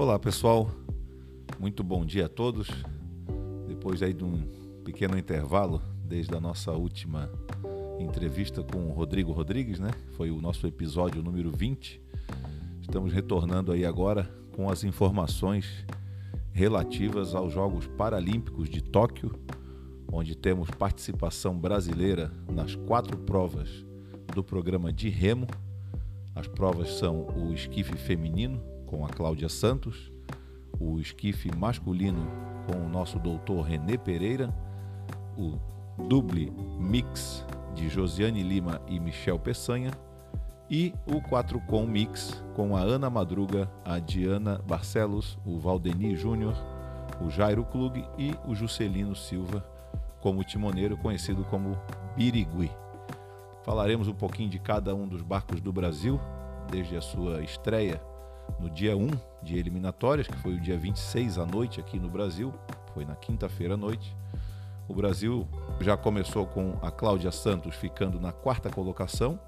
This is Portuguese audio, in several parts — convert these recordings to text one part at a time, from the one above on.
Olá pessoal, muito bom dia a todos. Depois aí de um pequeno intervalo desde a nossa última entrevista com o Rodrigo Rodrigues, né? Foi o nosso episódio número 20. Estamos retornando aí agora com as informações relativas aos Jogos Paralímpicos de Tóquio, onde temos participação brasileira nas quatro provas do programa de remo. As provas são o esquife feminino, com a Cláudia Santos, o esquife masculino com o nosso doutor Renê Pereira, o duble mix de Josiane Lima e Michel Peçanha e o 4 com mix com a Ana Madruga, a Diana Barcelos, o Valdeni Júnior, o Jairo Klug e o Juscelino Silva como timoneiro conhecido como Birigui. Falaremos um pouquinho de cada um dos barcos do Brasil desde a sua estreia no dia 1 de eliminatórias, que foi o dia 26 à noite aqui no Brasil, foi na quinta-feira à noite. O Brasil já começou com a Cláudia Santos ficando na quarta colocação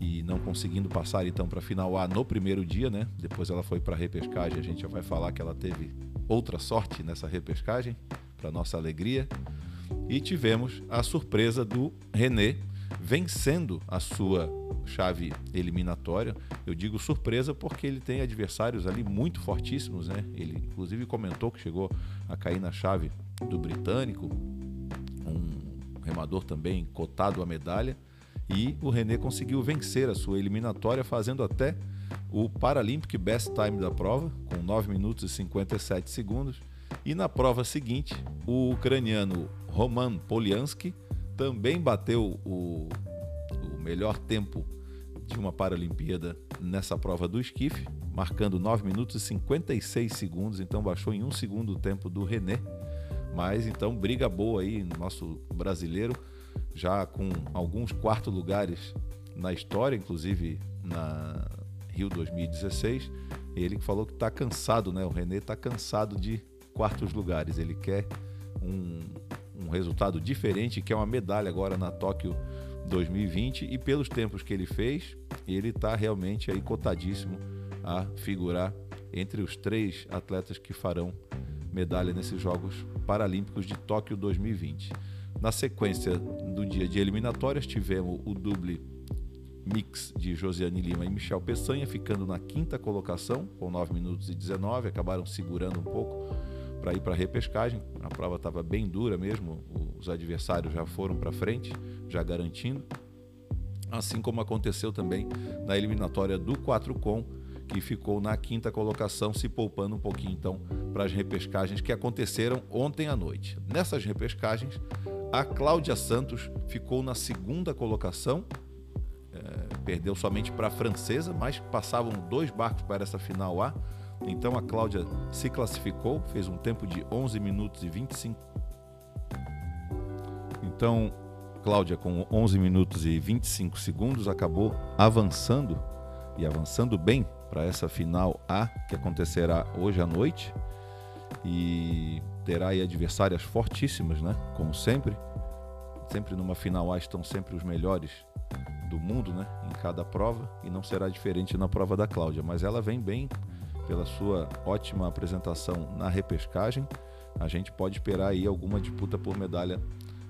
e não conseguindo passar então para a final A no primeiro dia, né? Depois ela foi para a repescagem, a gente já vai falar que ela teve outra sorte nessa repescagem, para nossa alegria. E tivemos a surpresa do René vencendo a sua chave eliminatória. Eu digo surpresa porque ele tem adversários ali muito fortíssimos, né? Ele inclusive comentou que chegou a cair na chave do britânico, um remador também cotado à medalha, e o René conseguiu vencer a sua eliminatória fazendo até o Paralympic Best Time da prova, com 9 minutos e 57 segundos. E na prova seguinte, o ucraniano Roman Poliansky também bateu o melhor tempo de uma Paralimpíada nessa prova do esquife, marcando 9 minutos e 56 segundos, então baixou em um segundo o tempo do René. Mas então briga boa aí, nosso brasileiro, já com alguns quartos lugares na história, inclusive na Rio 2016. Ele falou que está cansado, né? O René está cansado de quartos lugares. Ele quer um, um resultado diferente, que é uma medalha agora na Tóquio 2020 e pelos tempos que ele fez, ele está realmente aí cotadíssimo a figurar entre os três atletas que farão medalha nesses Jogos Paralímpicos de Tóquio 2020. Na sequência do dia de eliminatórias, tivemos o duble mix de Josiane Lima e Michel Peçanha, ficando na quinta colocação, com 9 minutos e 19, acabaram segurando um pouco para ir para a repescagem. A prova estava bem dura mesmo, os adversários já foram para frente, já garantindo. Assim como aconteceu também na eliminatória do 4 com, que ficou na quinta colocação, se poupando um pouquinho então para as repescagens que aconteceram ontem à noite. Nessas repescagens, a Cláudia Santos ficou na segunda colocação, é, perdeu somente para a francesa, mas passavam dois barcos para essa final A então a Cláudia se classificou, fez um tempo de 11 minutos e 25. Então, Cláudia, com 11 minutos e 25 segundos, acabou avançando e avançando bem para essa final A que acontecerá hoje à noite e terá aí adversárias fortíssimas, né? Como sempre. Sempre numa final A estão sempre os melhores do mundo, né? Em cada prova e não será diferente na prova da Cláudia, mas ela vem bem pela sua ótima apresentação na repescagem. A gente pode esperar aí alguma disputa por medalha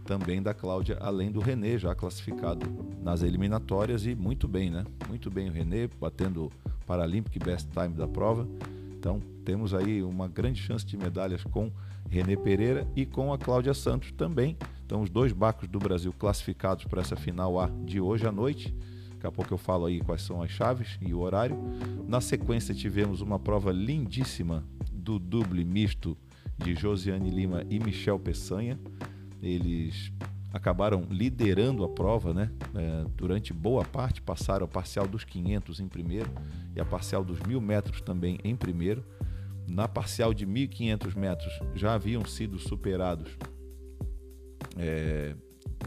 também da Cláudia, além do René, já classificado nas eliminatórias e muito bem, né? Muito bem o René, batendo Paralympic Best Time da prova. Então, temos aí uma grande chance de medalhas com René Pereira e com a Cláudia Santos também. Então, os dois barcos do Brasil classificados para essa final A de hoje à noite. Daqui a pouco eu falo aí quais são as chaves e o horário. Na sequência, tivemos uma prova lindíssima do duble misto de Josiane Lima e Michel Peçanha. Eles acabaram liderando a prova, né? É, durante boa parte, passaram a parcial dos 500 em primeiro e a parcial dos 1.000 metros também em primeiro. Na parcial de 1.500 metros já haviam sido superados é,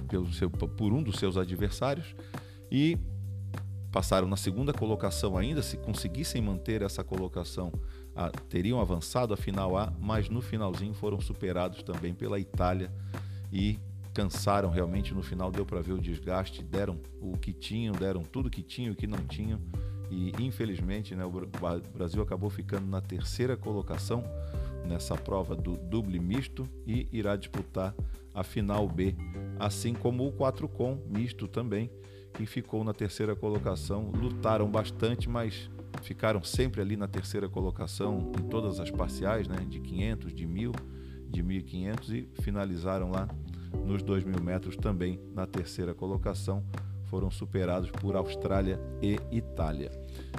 pelo seu, por um dos seus adversários e passaram na segunda colocação ainda, se conseguissem manter essa colocação, a, teriam avançado a final A, mas no finalzinho foram superados também pela Itália e cansaram realmente. No final, deu para ver o desgaste, deram o que tinham, deram tudo que tinham e o que não tinham. E infelizmente né, o Brasil acabou ficando na terceira colocação nessa prova do duble misto e irá disputar a final B, assim como o 4 com misto também, que ficou na terceira colocação. Lutaram bastante, mas ficaram sempre ali na terceira colocação em todas as parciais, né, de 500, de 1000, de 1500 e finalizaram lá nos 2000 metros também na terceira colocação. Foram superados por Austrália e Itália.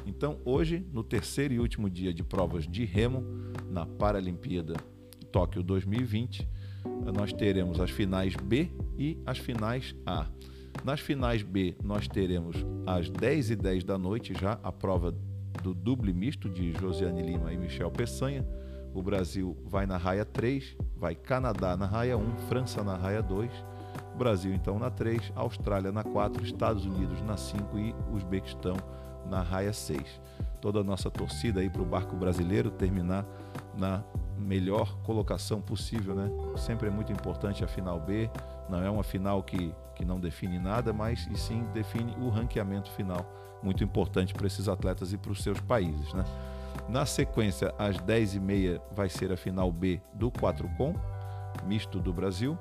Então, hoje, no terceiro e último dia de provas de remo, na Paralimpíada Tóquio 2020, nós teremos as finais B e as finais A. Nas finais B, nós teremos às 10h10 da noite já a prova do duble misto de Josiane Lima e Michel Peçanha. O Brasil vai na raia 3, vai Canadá na raia 1, França na raia 2, Brasil então na 3, Austrália na 4, Estados Unidos na 5 e Uzbequistão na raia 6. Toda a nossa torcida aí para o barco brasileiro terminar na melhor colocação possível, né? Sempre é muito importante a final B, não é uma final que, que não define nada, mas e sim define o ranqueamento final, muito importante para esses atletas e para os seus países, né? Na sequência, às 10h30 vai ser a final B do 4 com, misto do Brasil.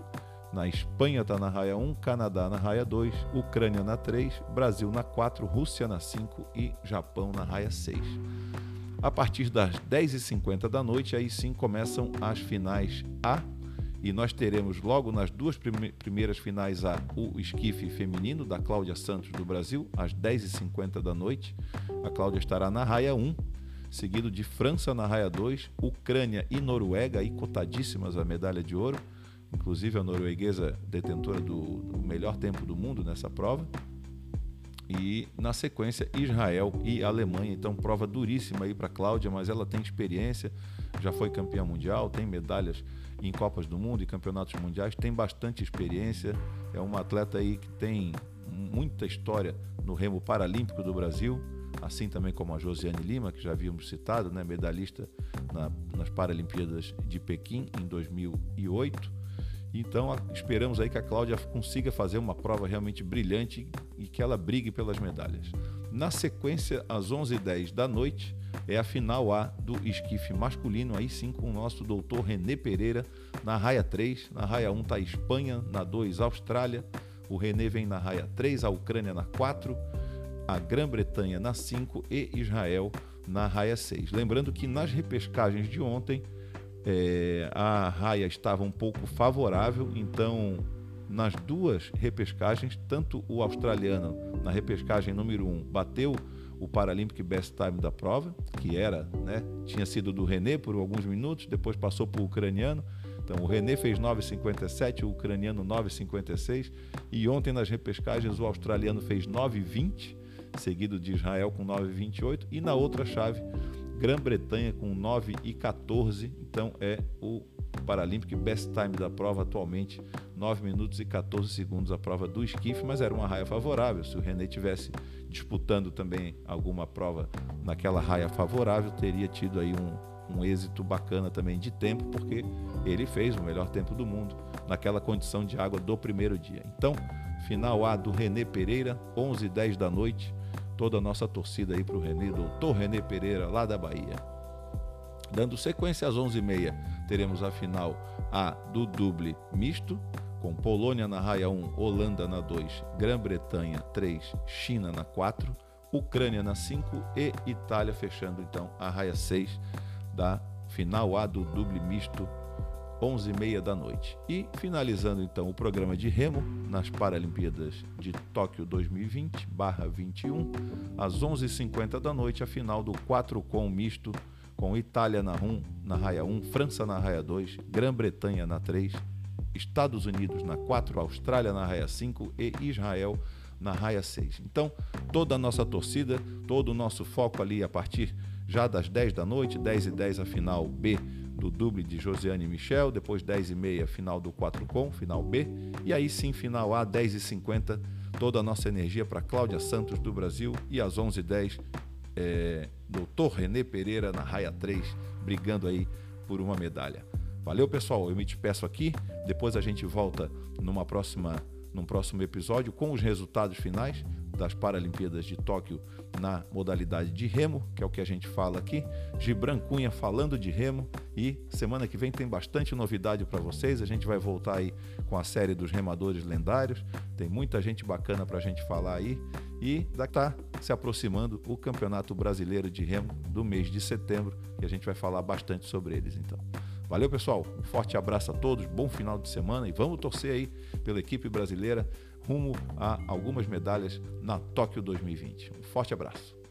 Na Espanha está na raia 1, Canadá na raia 2, Ucrânia na 3, Brasil na 4, Rússia na 5 e Japão na raia 6. A partir das 10h50 da noite, aí sim começam as finais A. E nós teremos logo nas duas primeiras finais A o esquife feminino da Cláudia Santos do Brasil, às 10h50 da noite. A Cláudia estará na raia 1, seguido de França na raia 2, Ucrânia e Noruega, aí cotadíssimas a medalha de ouro. Inclusive a norueguesa detentora do, do melhor tempo do mundo nessa prova e na sequência Israel e Alemanha. Então prova duríssima aí para Cláudia, mas ela tem experiência, já foi campeã mundial, tem medalhas em Copas do Mundo e campeonatos mundiais, tem bastante experiência, é uma atleta aí que tem muita história no remo paralímpico do Brasil, assim também como a Josiane Lima, que já havíamos citado, né, medalhista na, nas Paralimpíadas de Pequim em 2008 então esperamos aí que a Cláudia consiga fazer uma prova realmente brilhante e que ela brigue pelas medalhas. Na sequência, às 11h10 da noite, é a final A do esquife masculino, aí sim com o nosso doutor René Pereira na raia 3. Na raia 1 está Espanha, na 2 Austrália. O René vem na raia 3, a Ucrânia na 4, a Grã-Bretanha na 5 e Israel na raia 6. Lembrando que nas repescagens de ontem, é, a raia estava um pouco favorável, então nas duas repescagens, tanto o australiano na repescagem número 1 um, bateu o Paralympic Best Time da prova, que era, né, tinha sido do René por alguns minutos, depois passou para o ucraniano. Então o René fez 9,57, o ucraniano 9,56 e ontem nas repescagens o australiano fez 9,20, seguido de Israel com 9,28 e na outra chave Grã-Bretanha com 9 e 14, então é o Paralympic Best Time da prova atualmente, 9 minutos e 14 segundos a prova do esquife, mas era uma raia favorável. Se o René tivesse disputando também alguma prova naquela raia favorável, teria tido aí um, um êxito bacana também de tempo, porque ele fez o melhor tempo do mundo naquela condição de água do primeiro dia. Então, final A do René Pereira, 11 h 10 da noite toda a nossa torcida aí para o Renê, doutor Renê Pereira, lá da Bahia. Dando sequência às 11h30, teremos a final A do duble misto, com Polônia na raia 1, Holanda na 2, Grã-Bretanha 3, China na 4, Ucrânia na 5 e Itália fechando então a raia 6 da final A do duble misto 11h30 da noite. E finalizando então o programa de remo nas Paralimpíadas de Tóquio 2020/21, às 11h50 da noite, a final do 4 com misto com Itália na 1, na raia 1, França na raia 2, Grã-Bretanha na 3, Estados Unidos na 4, Austrália na raia 5 e Israel na raia 6. Então, toda a nossa torcida, todo o nosso foco ali a partir já das 10 da noite, 10 e 10 a final B do duble de Josiane e Michel, depois 10 e meia final do 4 com, final B, e aí sim final A, 10 e 50 toda a nossa energia para Cláudia Santos do Brasil e às 11 e 10 é, doutor Renê Pereira na raia 3, brigando aí por uma medalha. Valeu pessoal, eu me despeço aqui, depois a gente volta numa próxima, num próximo episódio com os resultados finais das Paralimpíadas de Tóquio na modalidade de remo, que é o que a gente fala aqui. Gibran Cunha falando de remo e semana que vem tem bastante novidade para vocês. A gente vai voltar aí com a série dos remadores lendários. Tem muita gente bacana para a gente falar aí e está se aproximando o Campeonato Brasileiro de Remo do mês de setembro e a gente vai falar bastante sobre eles então. Valeu, pessoal. Um forte abraço a todos, bom final de semana e vamos torcer aí pela equipe brasileira rumo a algumas medalhas na Tóquio 2020. Um forte abraço.